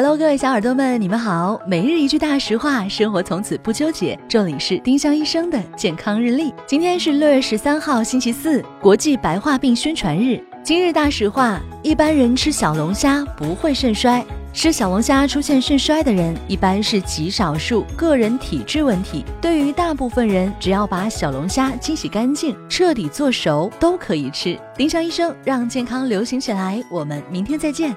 Hello，各位小耳朵们，你们好。每日一句大实话，生活从此不纠结。这里是丁香医生的健康日历。今天是六月十三号，星期四，国际白化病宣传日。今日大实话：一般人吃小龙虾不会肾衰，吃小龙虾出现肾衰的人一般是极少数，个人体质问题。对于大部分人，只要把小龙虾清洗干净，彻底做熟，都可以吃。丁香医生让健康流行起来。我们明天再见。